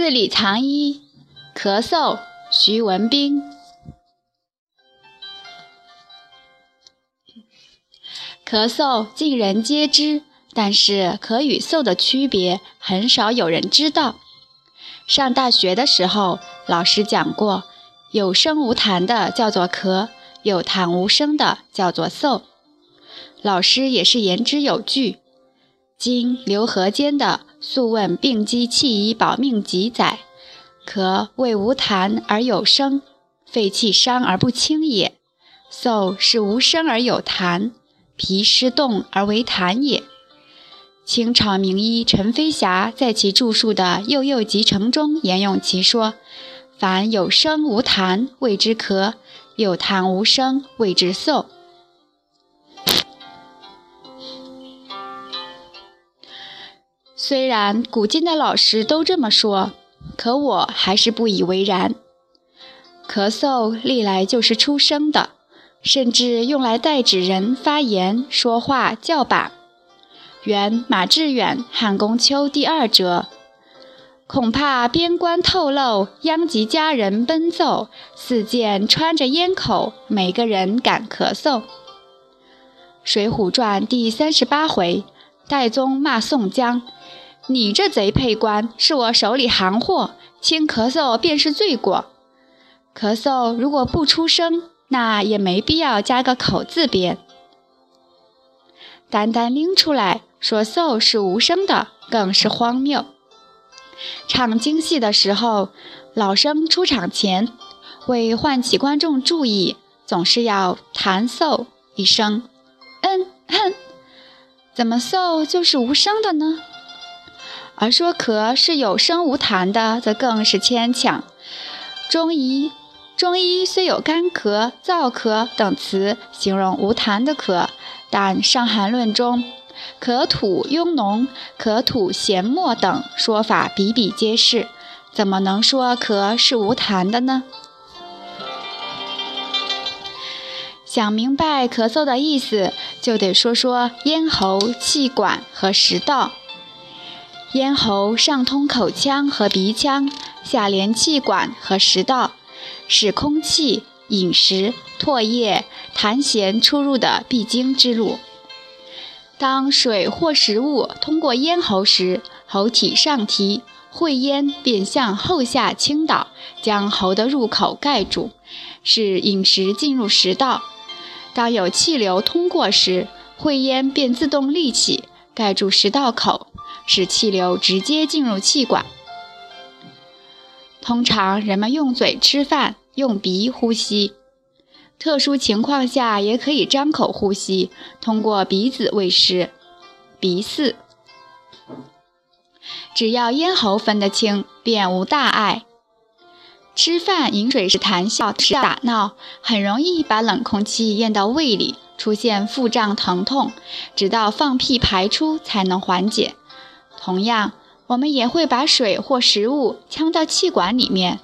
字里藏一，咳嗽，徐文兵。咳嗽尽人皆知，但是咳与嗽的区别很少有人知道。上大学的时候，老师讲过，有声无痰的叫做咳，有痰无声的叫做嗽。老师也是言之有据。今刘和间的《素问病机气医保命集》载：咳谓无痰而有声，肺气伤而不清也；嗽是无声而有痰，脾湿动而为痰也。清朝名医陈飞霞在其著述的《幼幼集成》中沿用其说：“凡有声无痰，谓之咳；有痰无声，谓之嗽。”虽然古今的老师都这么说，可我还是不以为然。咳嗽历来就是出声的，甚至用来代指人发言、说话、叫板。原马致远《汉宫秋》第二折，恐怕边关透漏，殃及家人奔奏。四见穿着咽口，每个人敢咳嗽。《水浒传》第三十八回，戴宗骂宋江。你这贼配官，是我手里行货，轻咳嗽便是罪过。咳嗽如果不出声，那也没必要加个口字边。单单拎出来说嗽是无声的，更是荒谬。唱京戏的时候，老生出场前为唤起观众注意，总是要弹嗽一声。嗯哼，怎么嗽就是无声的呢？而说咳是有声无痰的，则更是牵强。中医中医虽有干咳、燥咳等词形容无痰的咳，但《伤寒论》中咳吐壅浓、咳吐涎沫等说法比比皆是，怎么能说咳是无痰的呢？想明白咳嗽的意思，就得说说咽喉、气管和食道。咽喉上通口腔和鼻腔，下连气管和食道，是空气、饮食、唾液、痰涎出入的必经之路。当水或食物通过咽喉时，喉体上提，会咽便向后下倾倒，将喉的入口盖住，使饮食进入食道。当有气流通过时，会咽便自动立起，盖住食道口。使气流直接进入气管。通常人们用嘴吃饭，用鼻呼吸；特殊情况下也可以张口呼吸，通过鼻子喂食。鼻饲。只要咽喉分得清，便无大碍。吃饭饮水时谈笑是打闹，很容易把冷空气咽到胃里，出现腹胀疼痛，直到放屁排出才能缓解。同样，我们也会把水或食物呛到气管里面，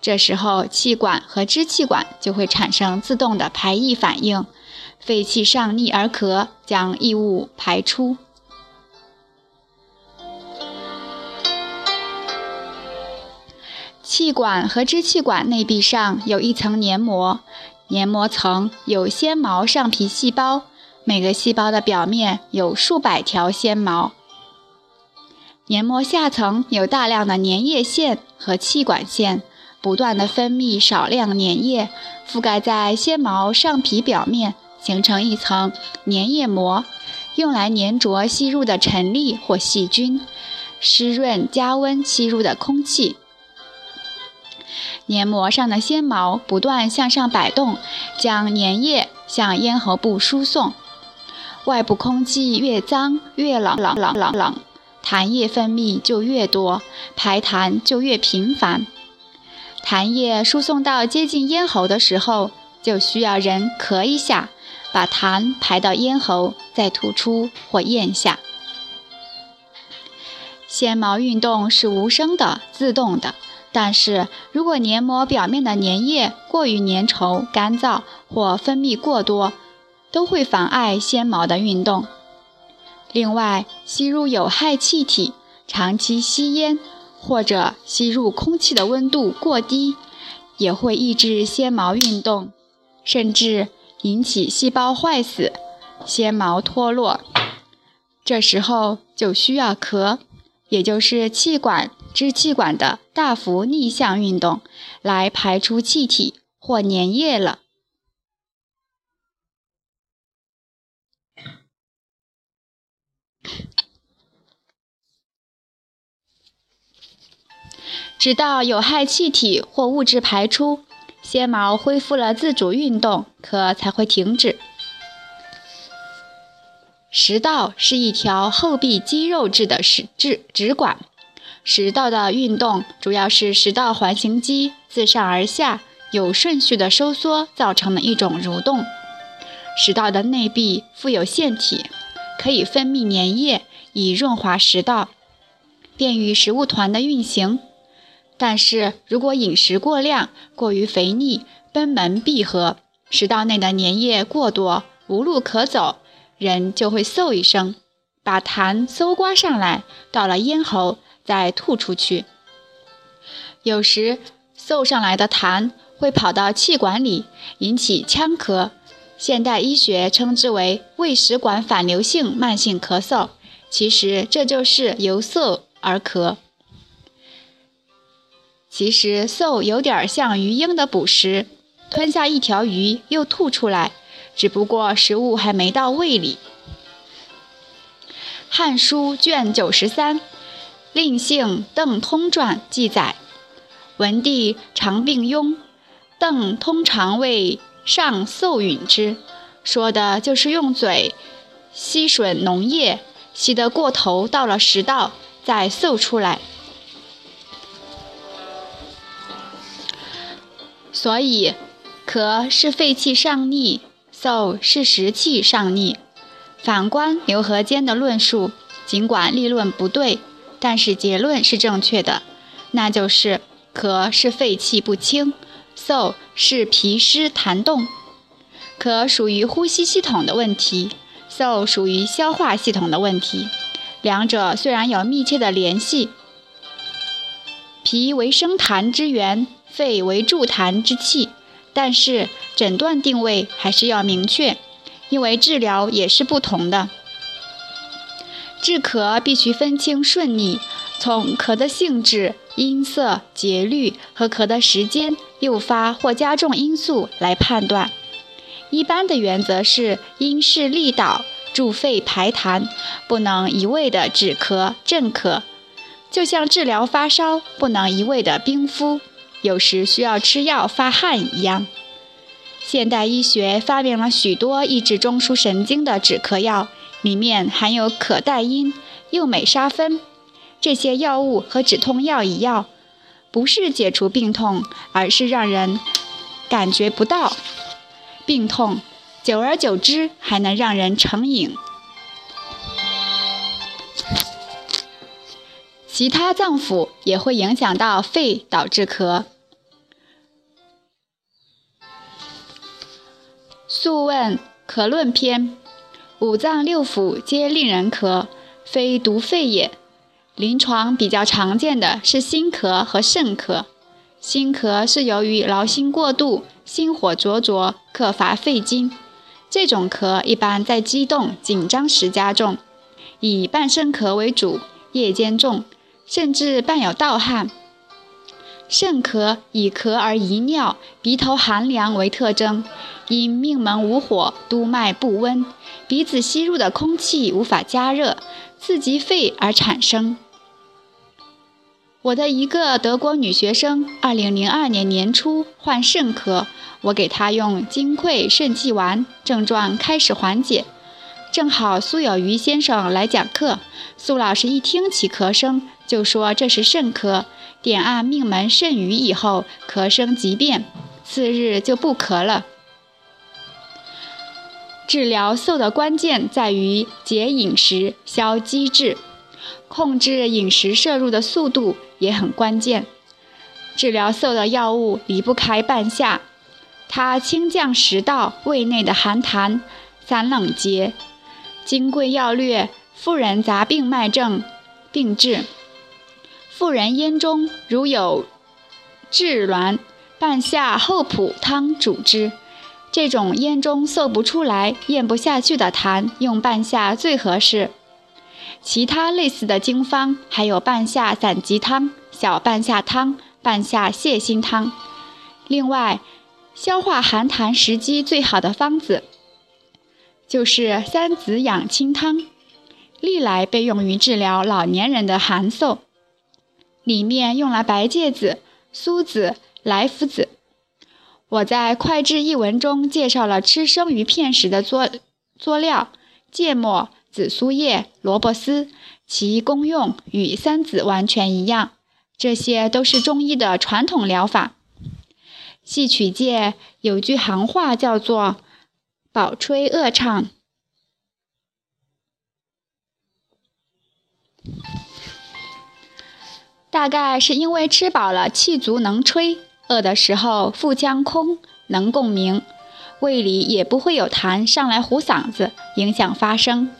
这时候气管和支气管就会产生自动的排异反应，肺气上逆而咳，将异物排出。气管和支气管内壁上有一层黏膜，黏膜层有纤毛上皮细胞，每个细胞的表面有数百条纤毛。黏膜下层有大量的粘液腺和气管腺，不断的分泌少量粘液，覆盖在纤毛上皮表面，形成一层粘液膜，用来粘着吸入的尘粒或细菌，湿润加温吸入的空气。黏膜上的纤毛不断向上摆动，将粘液向咽喉部输送。外部空气越脏越冷冷冷冷冷。痰液分泌就越多，排痰就越频繁。痰液输送到接近咽喉的时候，就需要人咳一下，把痰排到咽喉，再吐出或咽下。纤毛运动是无声的、自动的，但是如果黏膜表面的粘液过于粘稠、干燥或分泌过多，都会妨碍纤毛的运动。另外，吸入有害气体、长期吸烟或者吸入空气的温度过低，也会抑制纤毛运动，甚至引起细胞坏死、纤毛脱落。这时候就需要咳，也就是气管支气管的大幅逆向运动，来排出气体或粘液了。直到有害气体或物质排出，纤毛恢复了自主运动，可才会停止。食道是一条厚壁肌肉质的食质直管，食道的运动主要是食道环形肌自上而下有顺序的收缩造成的一种蠕动。食道的内壁附有腺体，可以分泌粘液以润滑食道，便于食物团的运行。但是如果饮食过量、过于肥腻、贲门闭合，食道内的粘液过多，无路可走，人就会嗖一声，把痰搜刮上来，到了咽喉再吐出去。有时嗖上来的痰会跑到气管里，引起呛咳，现代医学称之为胃食管反流性慢性咳嗽。其实这就是由嗽而咳。其实嗽有点像鱼鹰的捕食，吞下一条鱼又吐出来，只不过食物还没到胃里。《汉书》卷九十三《令姓邓通传》记载，文帝常病痈，邓通常为上嗽允之，说的就是用嘴吸吮脓液，吸得过头到了食道，再嗽出来。所以，咳是肺气上逆，嗽是食气上逆。反观刘和坚的论述，尽管立论不对，但是结论是正确的，那就是咳是肺气不清，嗽是脾湿痰动。咳属于呼吸系统的问题，嗽属于消化系统的问题。两者虽然有密切的联系，脾为生痰之源。肺为助痰之器，但是诊断定位还是要明确，因为治疗也是不同的。治咳必须分清顺逆，从咳的性质、音色、节律和咳的时间、诱发或加重因素来判断。一般的原则是因势利导，助肺排痰，不能一味的止咳镇咳。就像治疗发烧，不能一味的冰敷。有时需要吃药发汗一样。现代医学发明了许多抑制中枢神经的止咳药，里面含有可待因、右美沙芬。这些药物和止痛药一样，不是解除病痛，而是让人感觉不到病痛，久而久之还能让人成瘾。其他脏腑也会影响到肺，导致咳。《素问·咳论篇》：五脏六腑皆令人咳，非独肺也。临床比较常见的是心咳和肾咳。心咳是由于劳心过度，心火灼灼，克伐肺经。这种咳一般在激动、紧张时加重，以半身咳为主，夜间重。甚至伴有盗汗。肾咳以咳而遗尿、鼻头寒凉为特征，因命门无火、督脉不温，鼻子吸入的空气无法加热，刺激肺而产生。我的一个德国女学生，二零零二年年初患肾咳，我给她用金匮肾气丸，症状开始缓解。正好苏有余先生来讲课，苏老师一听起咳声，就说这是肾咳，点按命门肾俞以后，咳声即变，次日就不咳了。治疗嗽的关键在于节饮食、消积滞，控制饮食摄入的速度也很关键。治疗嗽的药物离不开半夏，它清降食道、胃内的寒痰、散冷结。《金匮要略》妇人杂病脉症病治。妇人咽中如有炙挛，半夏厚朴汤煮之。这种咽中涩不出来、咽不下去的痰，用半夏最合适。其他类似的经方还有半夏散疾汤、小半夏汤、半夏泻心汤。另外，消化寒痰时机最好的方子就是三子养清汤，历来被用于治疗老年人的寒嗽。里面用了白芥子、苏子、莱菔子。我在《快治一文》中介绍了吃生鱼片时的佐佐料：芥末、紫苏叶、萝卜丝，其功用与三子完全一样。这些都是中医的传统疗法。戏曲界有句行话叫做“饱吹恶唱”，大概是因为吃饱了气足能吹。饿的时候腹腔空，能共鸣，胃里也不会有痰上来糊嗓子，影响发声。